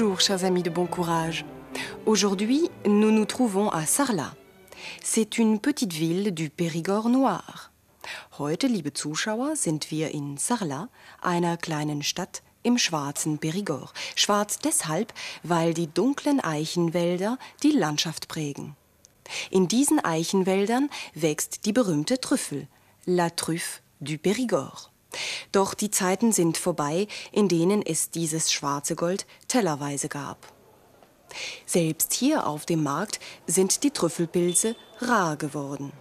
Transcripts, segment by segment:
Bonjour, chers amis de bon courage. Aujourd'hui, nous nous trouvons à Sarlat. C'est une petite ville du Périgord noir. Heute, liebe Zuschauer, sind wir in Sarlat, einer kleinen Stadt im schwarzen Périgord. Schwarz deshalb, weil die dunklen Eichenwälder die Landschaft prägen. In diesen Eichenwäldern wächst die berühmte Trüffel, La Truffe du Périgord. Doch die Zeiten sind vorbei, in denen es dieses schwarze Gold tellerweise gab. Selbst hier auf dem Markt sind die Trüffelpilze rar geworden.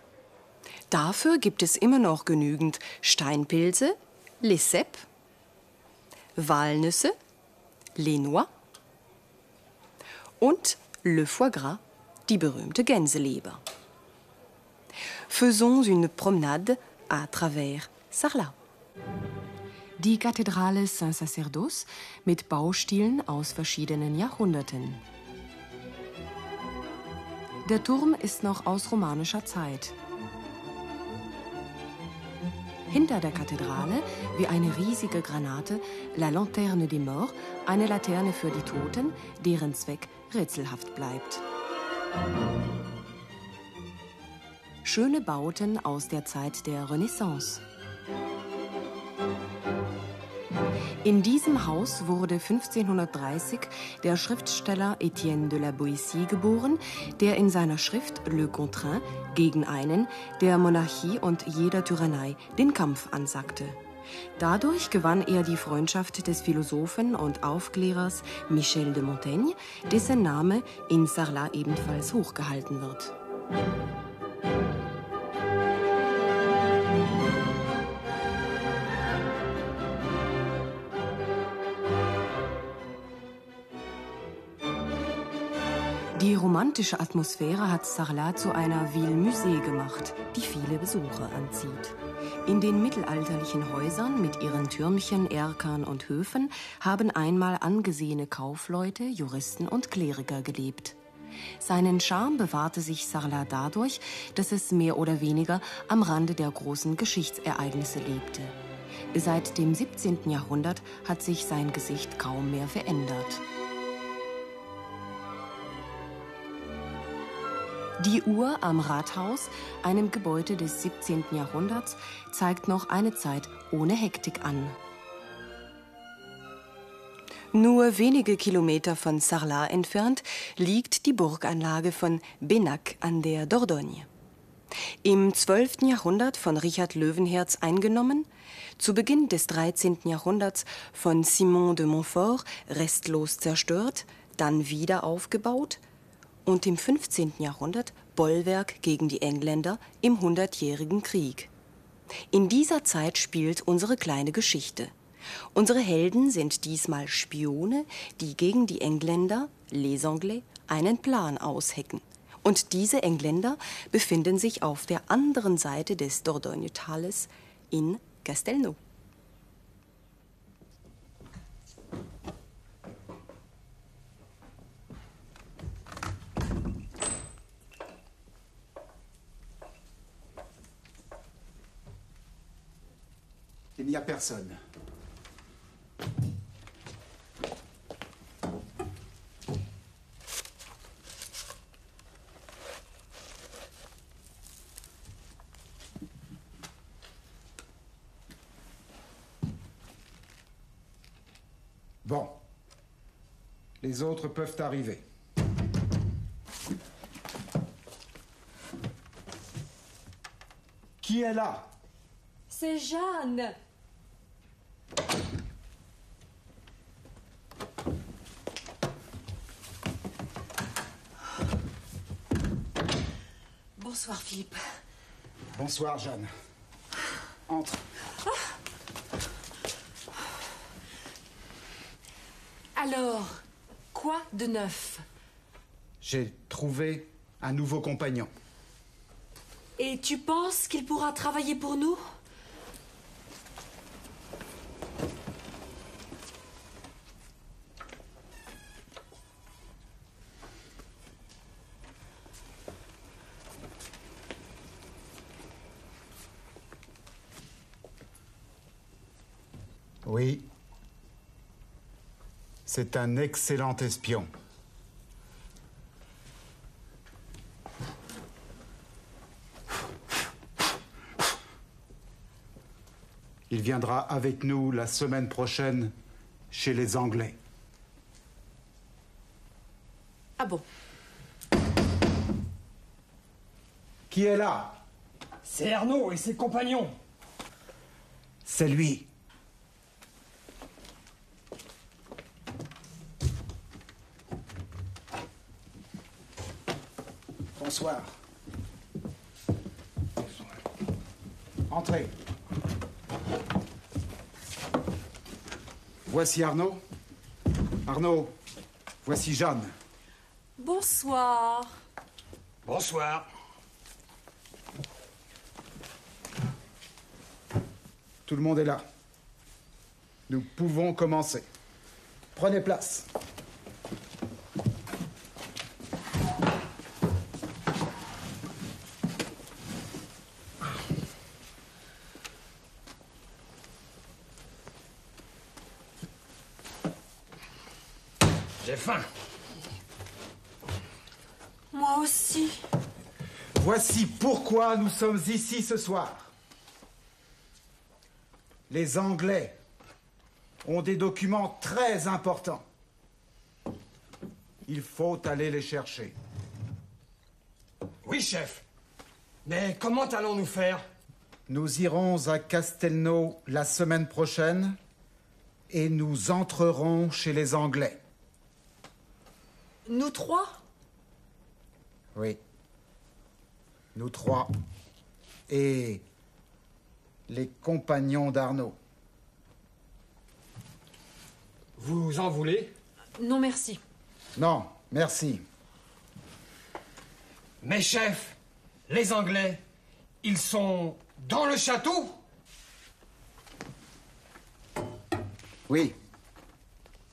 Dafür gibt es immer noch genügend Steinpilze, Cèpes, Walnüsse, les noix und le foie gras, die berühmte Gänseleber. Faisons une promenade à travers Sarlat. Die Kathedrale Saint-Sacerdos mit Baustilen aus verschiedenen Jahrhunderten. Der Turm ist noch aus romanischer Zeit. Hinter der Kathedrale, wie eine riesige Granate, La Lanterne des Morts, eine Laterne für die Toten, deren Zweck rätselhaft bleibt. Schöne Bauten aus der Zeit der Renaissance. In diesem Haus wurde 1530 der Schriftsteller Etienne de la Boétie geboren, der in seiner Schrift Le Contraint gegen einen, der Monarchie und jeder Tyrannei den Kampf ansagte. Dadurch gewann er die Freundschaft des Philosophen und Aufklärers Michel de Montaigne, dessen Name in Sarlat ebenfalls hochgehalten wird. Romantische Atmosphäre hat Sarlat zu einer Ville Musée gemacht, die viele Besucher anzieht. In den mittelalterlichen Häusern mit ihren Türmchen, Erkern und Höfen haben einmal angesehene Kaufleute, Juristen und Kleriker gelebt. Seinen Charme bewahrte sich Sarlat dadurch, dass es mehr oder weniger am Rande der großen Geschichtsereignisse lebte. Seit dem 17. Jahrhundert hat sich sein Gesicht kaum mehr verändert. Die Uhr am Rathaus, einem Gebäude des 17. Jahrhunderts, zeigt noch eine Zeit ohne Hektik an. Nur wenige Kilometer von Sarlat entfernt liegt die Burganlage von Benac an der Dordogne. Im 12. Jahrhundert von Richard Löwenherz eingenommen, zu Beginn des 13. Jahrhunderts von Simon de Montfort restlos zerstört, dann wieder aufgebaut und im 15. Jahrhundert Bollwerk gegen die Engländer im Hundertjährigen Krieg. In dieser Zeit spielt unsere kleine Geschichte. Unsere Helden sind diesmal Spione, die gegen die Engländer, les Anglais, einen Plan aushecken. Und diese Engländer befinden sich auf der anderen Seite des Dordogne-Tales in Castelnau. N'y a personne. Bon. Les autres peuvent arriver. Qui est là? C'est Jeanne. Bonsoir Philippe. Bonsoir, Jeanne. Entre. Alors, quoi de neuf? J'ai trouvé un nouveau compagnon. Et tu penses qu'il pourra travailler pour nous Oui. C'est un excellent espion. Il viendra avec nous la semaine prochaine chez les Anglais. Ah bon? Qui est là? C'est Arnaud et ses compagnons. C'est lui. Bonsoir. Entrez. Voici Arnaud. Arnaud, voici Jeanne. Bonsoir. Bonsoir. Tout le monde est là. Nous pouvons commencer. Prenez place. J'ai faim. Moi aussi. Voici pourquoi nous sommes ici ce soir. Les Anglais ont des documents très importants. Il faut aller les chercher. Oui, chef. Mais comment allons-nous faire? Nous irons à Castelnau la semaine prochaine et nous entrerons chez les Anglais. Nous trois? Oui. Nous trois. Et les compagnons d'Arnaud. Vous en voulez? Non, merci. Non, merci. Mais chef, les Anglais, ils sont dans le château? Oui.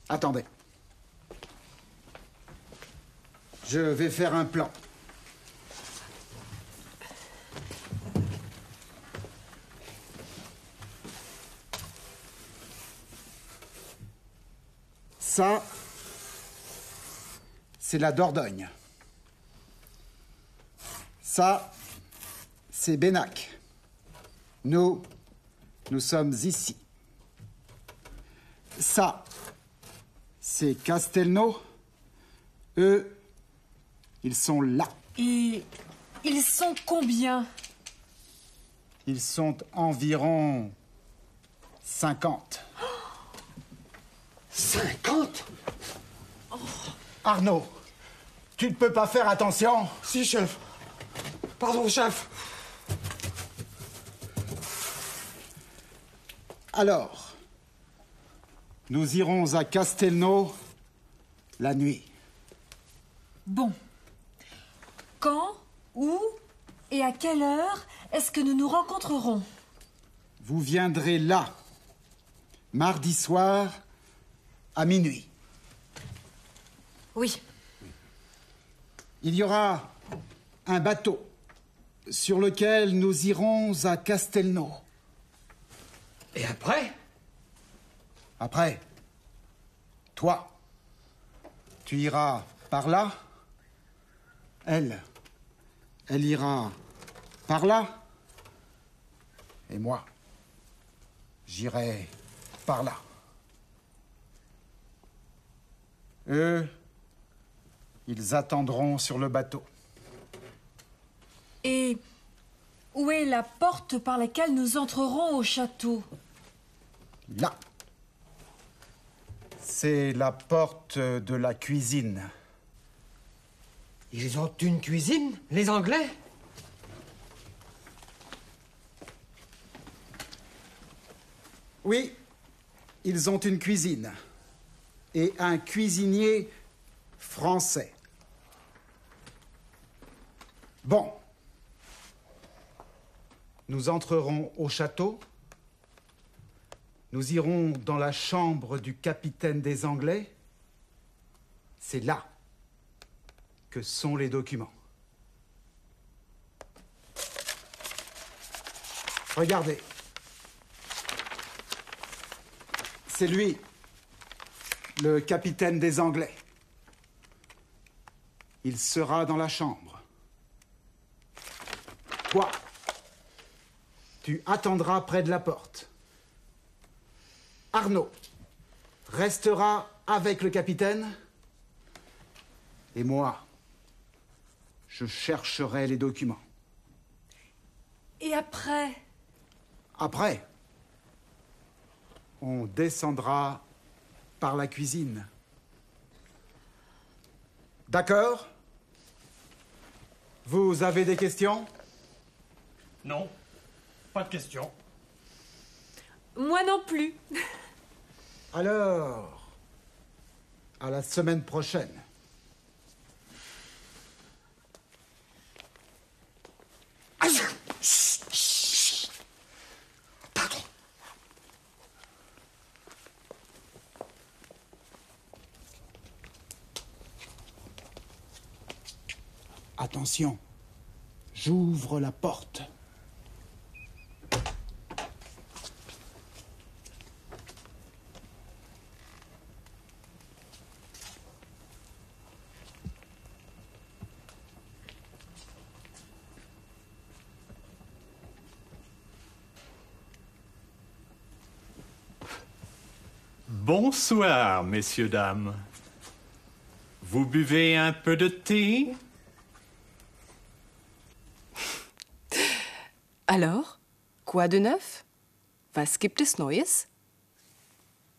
Attendez. Je vais faire un plan. Ça, c'est la Dordogne. Ça, c'est Bénac. Nous, nous sommes ici. Ça, c'est Castelnau. Eux, ils sont là. Et ils sont combien? Ils sont environ 50. 50 Arnaud, tu ne peux pas faire attention Si, chef. Pardon, chef. Alors, nous irons à Castelnau la nuit. Bon. Quand, où et à quelle heure est-ce que nous nous rencontrerons? Vous viendrez là, mardi soir, à minuit. Oui. Il y aura un bateau sur lequel nous irons à Castelnau. Et après? Après, toi, tu iras par là. Elle, elle ira par là. Et moi, j'irai par là. Eux, ils attendront sur le bateau. Et où est la porte par laquelle nous entrerons au château? Là. C'est la porte de la cuisine. Ils ont une cuisine, les Anglais? Oui, ils ont une cuisine et un cuisinier français. Bon, nous entrerons au château, nous irons dans la chambre du capitaine des Anglais, c'est là que sont les documents. Regardez. C'est lui. Le capitaine des Anglais. Il sera dans la chambre. Toi, tu attendras près de la porte. Arnaud restera avec le capitaine. Et moi, je chercherai les documents. Et après? Après, on descendra par la cuisine. D'accord Vous avez des questions? Non, pas de question. Moi non plus. Alors, à la semaine prochaine. J'ouvre la porte. Bonsoir, messieurs, dames. Vous buvez un peu de thé? Alors, quoi de neuf Was gibt es Neues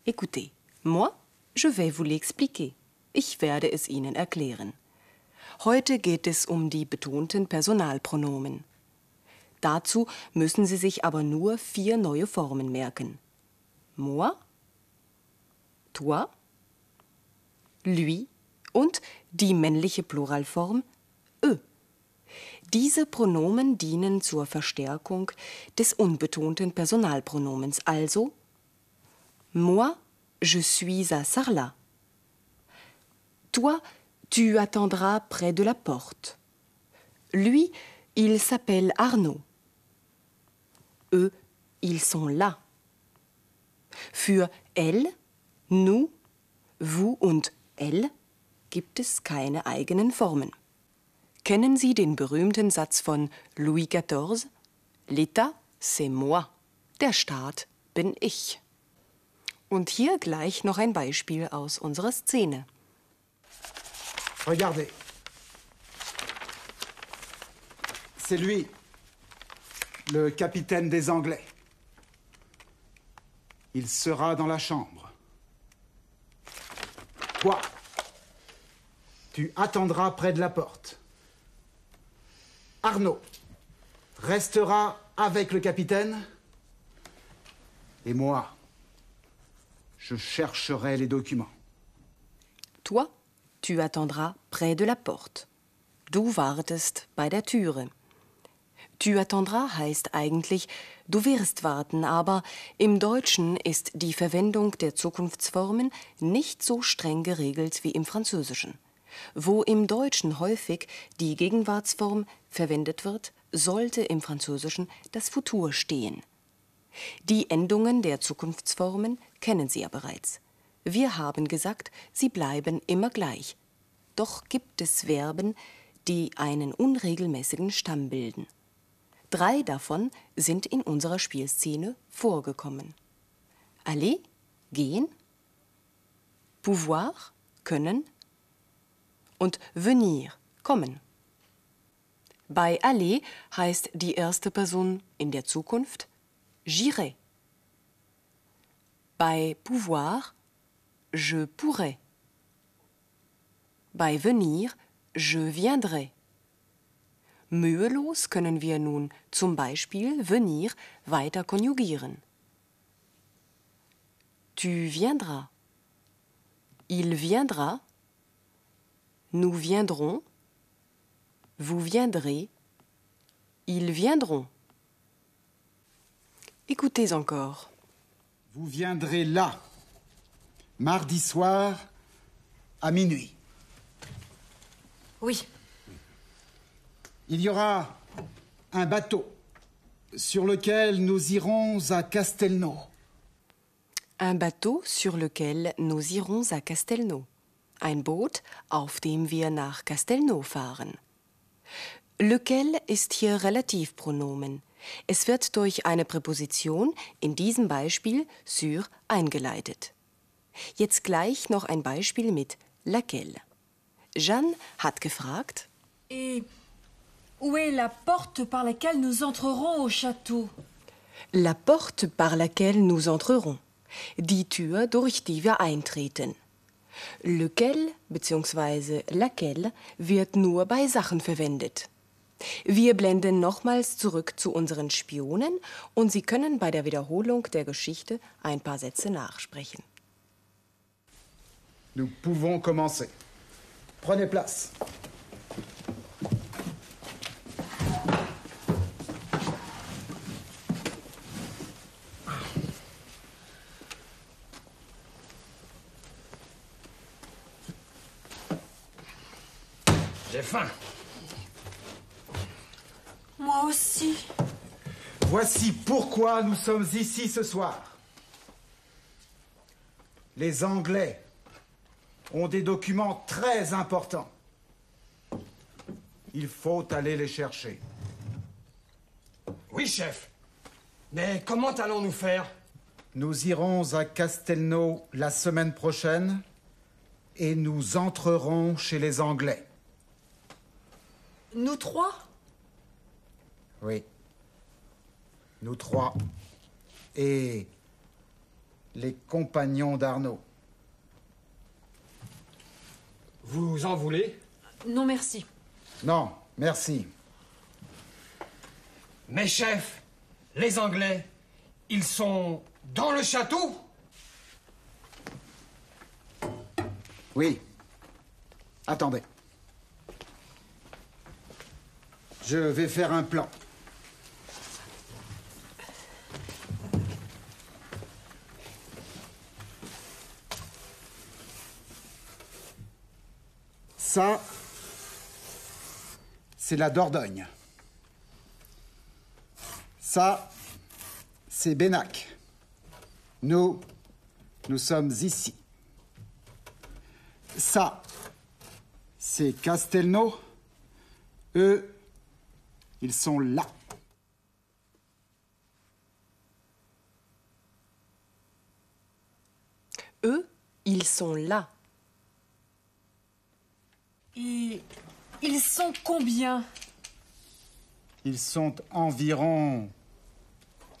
Écoutez, moi, je vais vous l'expliquer. Ich werde es Ihnen erklären. Heute geht es um die betonten Personalpronomen. Dazu müssen Sie sich aber nur vier neue Formen merken. Moi, toi, lui und die männliche Pluralform eux. Diese Pronomen dienen zur Verstärkung des unbetonten Personalpronomens, also Moi, je suis à Sarlat. Toi, tu attendras près de la porte. Lui, il s'appelle Arnaud. Eux, ils sont là. Für elle, nous, vous und elle gibt es keine eigenen Formen. Kennen Sie den berühmten Satz von Louis XIV? L'État, c'est moi. Der Staat bin ich. Und hier gleich noch ein Beispiel aus unserer Szene. Regardez. C'est lui, le capitaine des Anglais. Il sera dans la chambre. Toi, tu attendras près de la porte. Arnaud restera avec le capitaine. Et moi, je chercherai les documents. Toi, tu attendras près de la porte. Du wartest bei der Türe. Tu attendras heißt eigentlich, du wirst warten, aber im Deutschen ist die Verwendung der Zukunftsformen nicht so streng geregelt wie im Französischen. Wo im Deutschen häufig die Gegenwartsform verwendet wird, sollte im Französischen das Futur stehen. Die Endungen der Zukunftsformen kennen Sie ja bereits. Wir haben gesagt, sie bleiben immer gleich. Doch gibt es Verben, die einen unregelmäßigen Stamm bilden. Drei davon sind in unserer Spielszene vorgekommen. Aller, gehen, pouvoir, können und venir, kommen. Bei aller heißt die erste Person in der Zukunft j'irai. Bei pouvoir, je pourrais. Bei venir, je viendrai. Mühelos können wir nun zum Beispiel venir weiter konjugieren. Tu viendras. Il viendra. Nous viendrons. Vous viendrez. Ils viendront. Écoutez encore. Vous viendrez là, mardi soir, à minuit. Oui. Il y aura un bateau sur lequel nous irons à Castelnau. Un bateau sur lequel nous irons à Castelnau. Ein Boot, auf dem wir nach Castelnau fahren. Lequel ist hier Relativpronomen. Es wird durch eine Präposition, in diesem Beispiel sur, eingeleitet. Jetzt gleich noch ein Beispiel mit laquelle. Jeanne hat gefragt, Et où est la porte par laquelle nous entrerons au château La porte par laquelle nous entrerons. Die Tür, durch die wir eintreten. Lequel bzw. laquelle wird nur bei Sachen verwendet. Wir blenden nochmals zurück zu unseren Spionen und Sie können bei der Wiederholung der Geschichte ein paar Sätze nachsprechen. Nous pouvons commencer. Prenez place. J'ai faim. Moi aussi. Voici pourquoi nous sommes ici ce soir. Les Anglais ont des documents très importants. Il faut aller les chercher. Oui, chef. Mais comment allons-nous faire? Nous irons à Castelnau la semaine prochaine et nous entrerons chez les Anglais. Nous trois Oui. Nous trois. Et les compagnons d'Arnaud. Vous en voulez? Non, merci. Non, merci. Mais chef, les Anglais, ils sont dans le château? Oui. Attendez. Je vais faire un plan. Ça, c'est la Dordogne. Ça, c'est Bénac. Nous, nous sommes ici. Ça, c'est Castelnau. Ils sont là. Eux, ils sont là. Et ils sont combien? Ils sont environ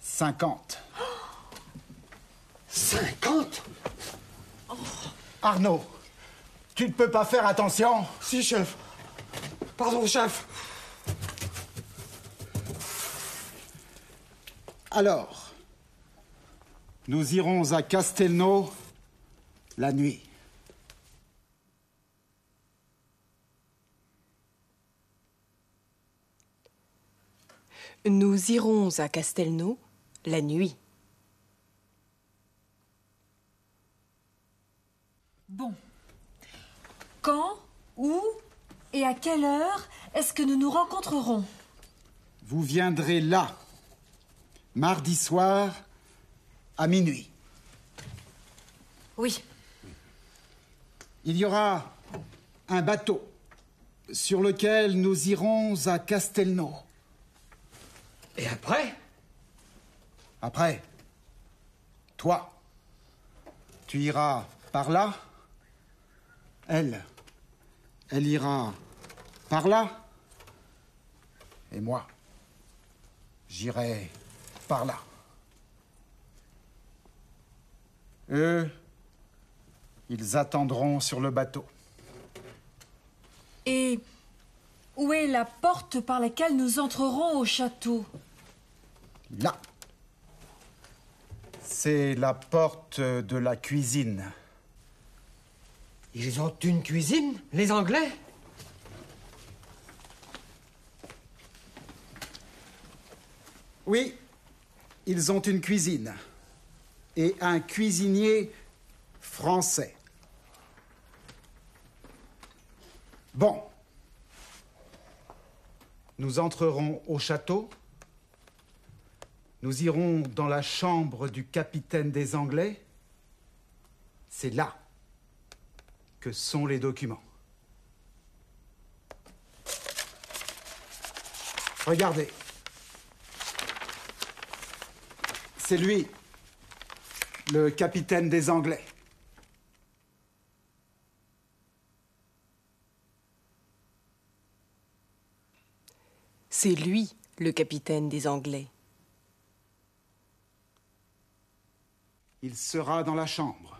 50. 50 Arnaud, tu ne peux pas faire attention Si, chef. Pardon, chef. Alors, nous irons à Castelnau la nuit. Nous irons à Castelnau la nuit. Bon. Quand, où et à quelle heure est-ce que nous nous rencontrerons? Vous viendrez là, mardi soir, à minuit. Oui. Il y aura un bateau sur lequel nous irons à Castelnau. Et après? Après, toi, tu iras par là. Elle, elle ira par là. Et moi, j'irai par là. Eux, ils attendront sur le bateau. Et où est la porte par laquelle nous entrerons au château? Là. C'est la porte de la cuisine. Ils ont une cuisine, les Anglais? Oui, ils ont une cuisine. Et un cuisinier français. Bon. Nous entrerons au château. Nous irons dans la chambre du capitaine des Anglais. C'est là que sont les documents. Regardez. C'est lui, le capitaine des Anglais. C'est lui, le capitaine des Anglais. Il sera dans la chambre.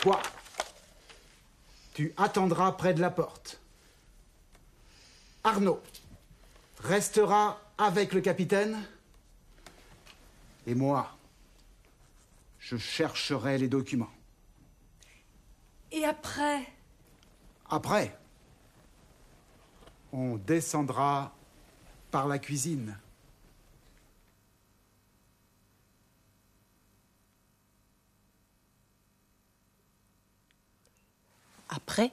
Toi, tu attendras près de la porte. Arnaud restera avec le capitaine. Et moi, je chercherai les documents. Et après? Après, on descendra par la cuisine. Après,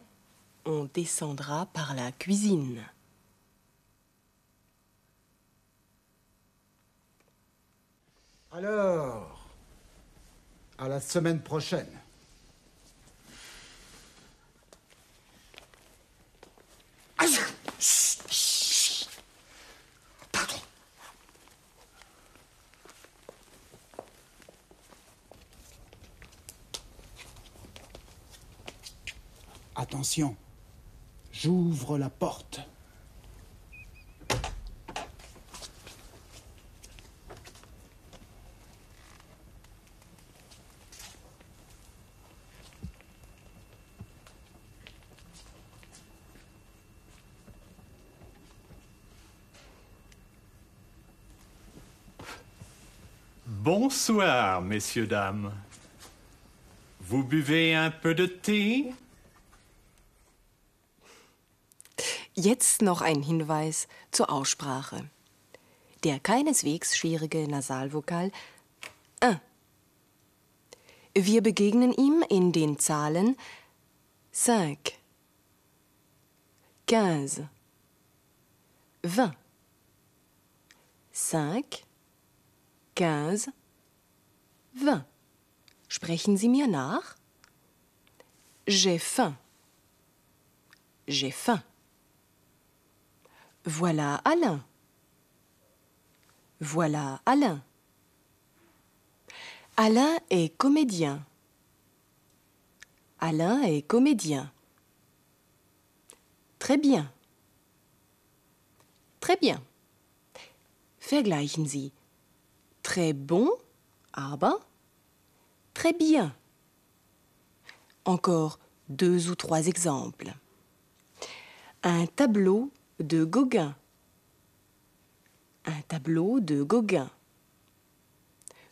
on descendra par la cuisine. Alors, à la semaine prochaine. Attention, j'ouvre la porte. Bonsoir, messieurs, dames. Vous buvez un peu de thé Jetzt noch ein Hinweis zur Aussprache. Der keineswegs schwierige Nasalvokal äh. Wir begegnen ihm in den Zahlen 5, 15, 20. 5, 15, 20. Sprechen Sie mir nach? J'ai faim. J'ai faim. Voilà Alain. Voilà Alain. Alain est comédien. Alain est comédien. Très bien. Très bien. Vergleichen Sie. Très bon, aber très bien. Encore deux ou trois exemples. Un tableau de Gauguin. Un tableau de Gauguin.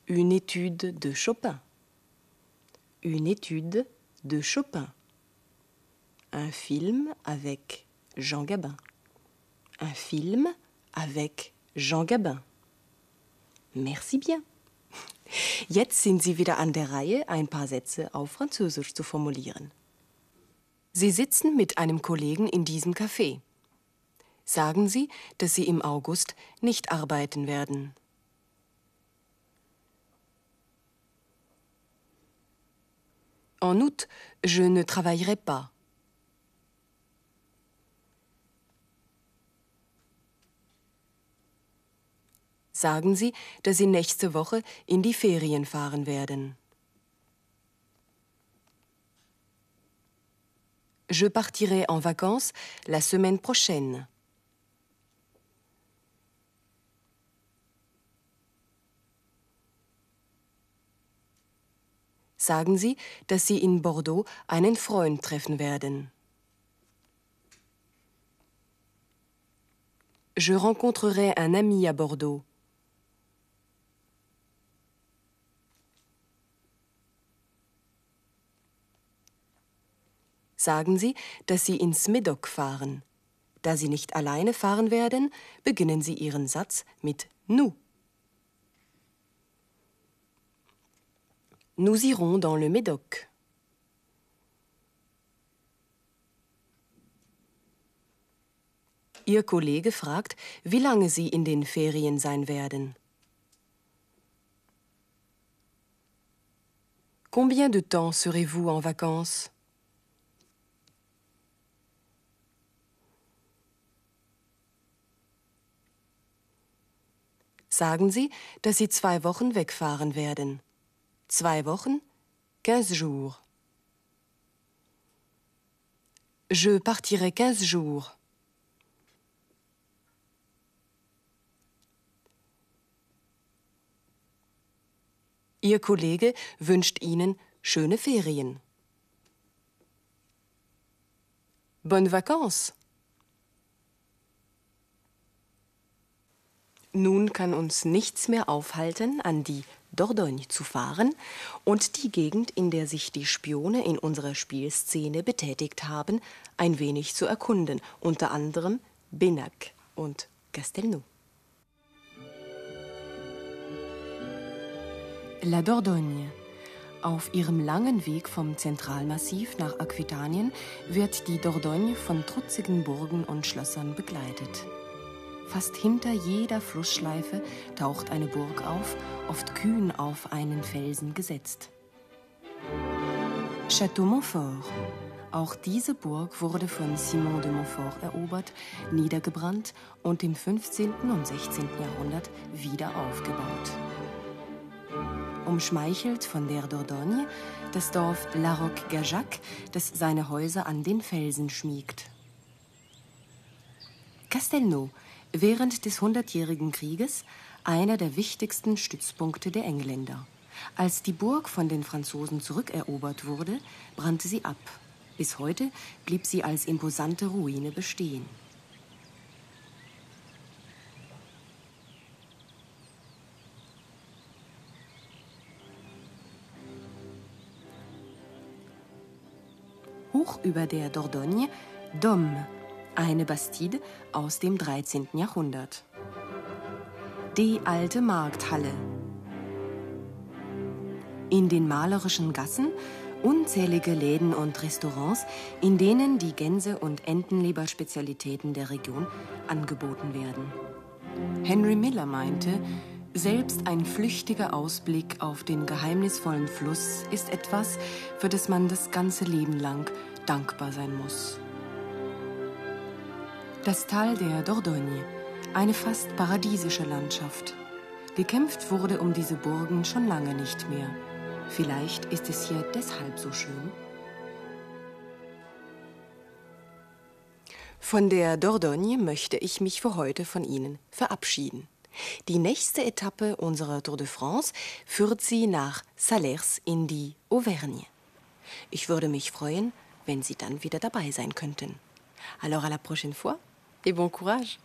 Une étude de Chopin. Une étude de Chopin. Un film avec Jean Gabin. Un film avec Jean Gabin. Merci bien. Jetzt sind Sie wieder an der Reihe, ein paar Sätze auf Französisch zu formulieren. Sie sitzen mit einem Kollegen in diesem Café. Sagen Sie, dass Sie im August nicht arbeiten werden. En août, je ne travaillerai pas. Sagen Sie, dass Sie nächste Woche in die Ferien fahren werden. Je partirai en vacances la semaine prochaine. Sagen Sie, dass Sie in Bordeaux einen Freund treffen werden. Je rencontrerai un ami à Bordeaux. Sagen Sie, dass Sie ins Medoc fahren. Da Sie nicht alleine fahren werden, beginnen Sie Ihren Satz mit nous. Nous irons dans le Médoc. Ihr Kollege fragt, wie lange Sie in den Ferien sein werden. Combien de temps serez-vous en vacances Sagen Sie, dass Sie zwei Wochen wegfahren werden. Zwei Wochen, quinze jours. Je partirai quinze jours. Ihr Kollege wünscht Ihnen schöne Ferien. Bonnes vacances. Nun kann uns nichts mehr aufhalten, an die Dordogne zu fahren und die Gegend, in der sich die Spione in unserer Spielszene betätigt haben, ein wenig zu erkunden, unter anderem Benac und Castelnau. La Dordogne. Auf ihrem langen Weg vom Zentralmassiv nach Aquitanien wird die Dordogne von trutzigen Burgen und Schlössern begleitet. Fast hinter jeder Flussschleife taucht eine Burg auf, oft kühn auf einen Felsen gesetzt. Château Montfort. Auch diese Burg wurde von Simon de Montfort erobert, niedergebrannt und im 15. und 16. Jahrhundert wieder aufgebaut. Umschmeichelt von der Dordogne das Dorf La Roque-Gajac, das seine Häuser an den Felsen schmiegt. Castelnau während des Hundertjährigen Krieges einer der wichtigsten Stützpunkte der Engländer. Als die Burg von den Franzosen zurückerobert wurde, brannte sie ab. Bis heute blieb sie als imposante Ruine bestehen. Hoch über der Dordogne Dom, eine Bastide aus dem 13. Jahrhundert. Die alte Markthalle. In den malerischen Gassen unzählige Läden und Restaurants, in denen die Gänse- und Entenleberspezialitäten der Region angeboten werden. Henry Miller meinte, selbst ein flüchtiger Ausblick auf den geheimnisvollen Fluss ist etwas, für das man das ganze Leben lang dankbar sein muss. Das Tal der Dordogne, eine fast paradiesische Landschaft. Gekämpft wurde um diese Burgen schon lange nicht mehr. Vielleicht ist es hier deshalb so schön. Von der Dordogne möchte ich mich für heute von Ihnen verabschieden. Die nächste Etappe unserer Tour de France führt Sie nach Salers in die Auvergne. Ich würde mich freuen, wenn Sie dann wieder dabei sein könnten. Alors à la prochaine fois et bon courage